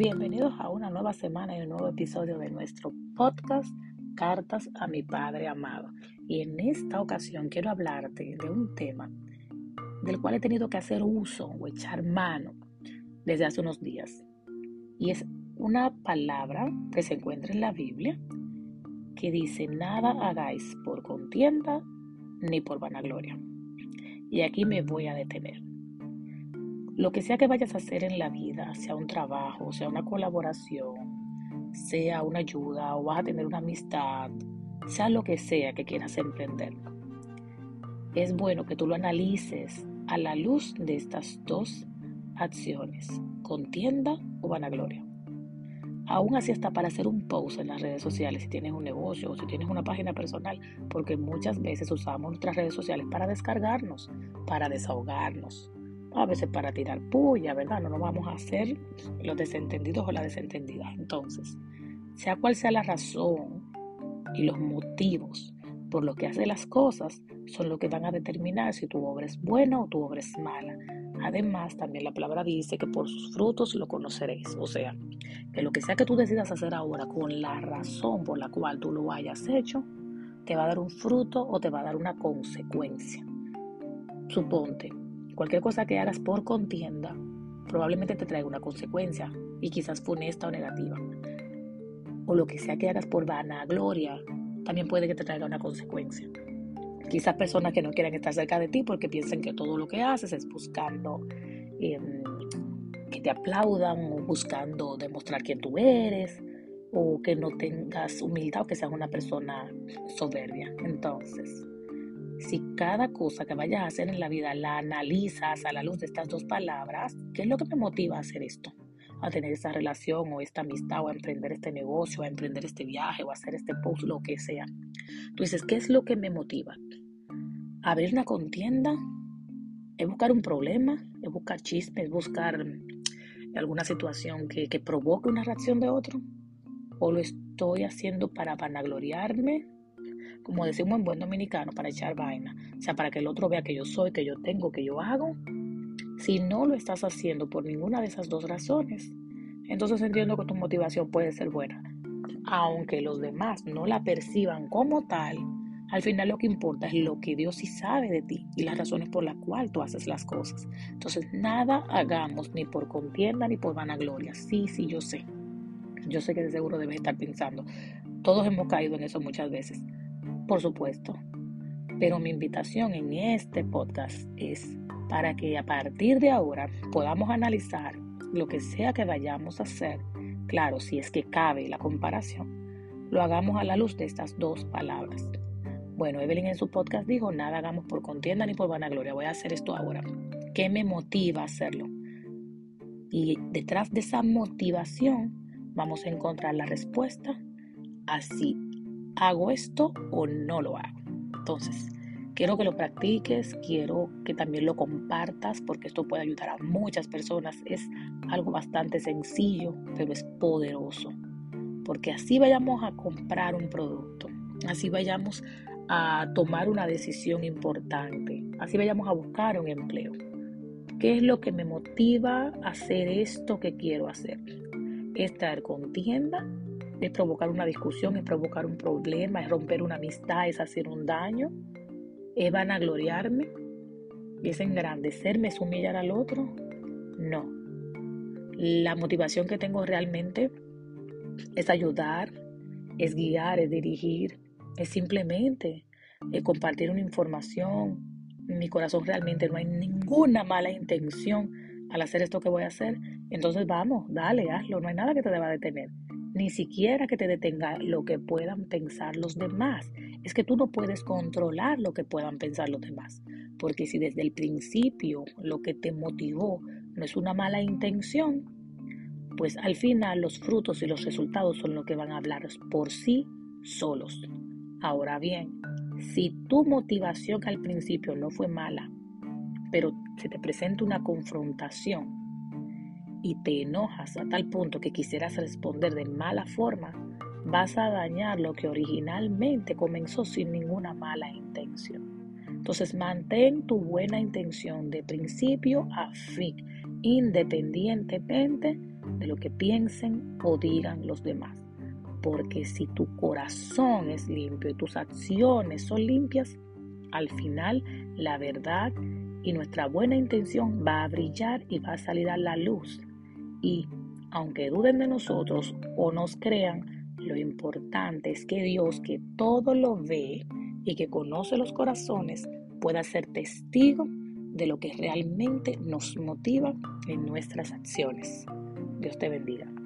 Bienvenidos a una nueva semana y un nuevo episodio de nuestro podcast Cartas a mi Padre Amado. Y en esta ocasión quiero hablarte de un tema del cual he tenido que hacer uso o echar mano desde hace unos días. Y es una palabra que se encuentra en la Biblia que dice, nada hagáis por contienda ni por vanagloria. Y aquí me voy a detener. Lo que sea que vayas a hacer en la vida, sea un trabajo, sea una colaboración, sea una ayuda o vas a tener una amistad, sea lo que sea que quieras emprender, es bueno que tú lo analices a la luz de estas dos acciones, contienda o vanagloria. Aún así está para hacer un post en las redes sociales si tienes un negocio o si tienes una página personal, porque muchas veces usamos nuestras redes sociales para descargarnos, para desahogarnos, a veces para tirar puya, ¿verdad? No nos vamos a hacer los desentendidos o la desentendida. Entonces, sea cual sea la razón y los motivos por los que hace las cosas, son lo que van a determinar si tu obra es buena o tu obra es mala. Además, también la palabra dice que por sus frutos lo conoceréis. O sea, que lo que sea que tú decidas hacer ahora con la razón por la cual tú lo hayas hecho, te va a dar un fruto o te va a dar una consecuencia. Suponte, cualquier cosa que hagas por contienda probablemente te traiga una consecuencia y quizás funesta o negativa. O lo que sea que hagas por vanagloria también puede que te traiga una consecuencia. Quizás personas que no quieran estar cerca de ti porque piensen que todo lo que haces es buscando em, que te aplaudan o buscando demostrar quién tú eres o que no tengas humildad o que seas una persona soberbia. Entonces, si cada cosa que vayas a hacer en la vida la analizas a la luz de estas dos palabras, ¿qué es lo que me motiva a hacer esto? A tener esa relación o esta amistad o a emprender este negocio, a emprender este viaje o a hacer este post, lo que sea. Tú dices, ¿qué es lo que me motiva? ¿Abrir una contienda? ¿Es buscar un problema? ¿Es buscar chisme? ¿Es buscar alguna situación que, que provoque una reacción de otro? ¿O lo estoy haciendo para vanagloriarme? Como decimos en buen dominicano, para echar vaina. O sea, para que el otro vea que yo soy, que yo tengo, que yo hago. Si no lo estás haciendo por ninguna de esas dos razones, entonces entiendo que tu motivación puede ser buena. Aunque los demás no la perciban como tal, al final lo que importa es lo que Dios sí sabe de ti y las razones por las cuales tú haces las cosas. Entonces, nada hagamos ni por contienda ni por vanagloria. Sí, sí, yo sé. Yo sé que de seguro debes estar pensando. Todos hemos caído en eso muchas veces por supuesto. Pero mi invitación en este podcast es para que a partir de ahora podamos analizar lo que sea que vayamos a hacer, claro, si es que cabe la comparación, lo hagamos a la luz de estas dos palabras. Bueno, Evelyn en su podcast dijo, nada hagamos por contienda ni por vanagloria, voy a hacer esto ahora. ¿Qué me motiva a hacerlo? Y detrás de esa motivación vamos a encontrar la respuesta así ¿hago esto o no lo hago? Entonces, quiero que lo practiques, quiero que también lo compartas porque esto puede ayudar a muchas personas. Es algo bastante sencillo, pero es poderoso. Porque así vayamos a comprar un producto, así vayamos a tomar una decisión importante, así vayamos a buscar un empleo. ¿Qué es lo que me motiva a hacer esto que quiero hacer? Estar contienda es provocar una discusión, es provocar un problema, es romper una amistad, es hacer un daño, es vanagloriarme, es engrandecerme, es humillar al otro. No. La motivación que tengo realmente es ayudar, es guiar, es dirigir, es simplemente compartir una información. En mi corazón realmente no hay ninguna mala intención al hacer esto que voy a hacer. Entonces vamos, dale, hazlo, no hay nada que te deba detener ni siquiera que te detenga lo que puedan pensar los demás. Es que tú no puedes controlar lo que puedan pensar los demás, porque si desde el principio lo que te motivó no es una mala intención, pues al final los frutos y los resultados son lo que van a hablar por sí solos. Ahora bien, si tu motivación al principio no fue mala, pero se te presenta una confrontación y te enojas a tal punto que quisieras responder de mala forma, vas a dañar lo que originalmente comenzó sin ninguna mala intención. Entonces mantén tu buena intención de principio a fin, independientemente de lo que piensen o digan los demás. Porque si tu corazón es limpio y tus acciones son limpias, al final la verdad y nuestra buena intención va a brillar y va a salir a la luz. Y aunque duden de nosotros o nos crean, lo importante es que Dios, que todo lo ve y que conoce los corazones, pueda ser testigo de lo que realmente nos motiva en nuestras acciones. Dios te bendiga.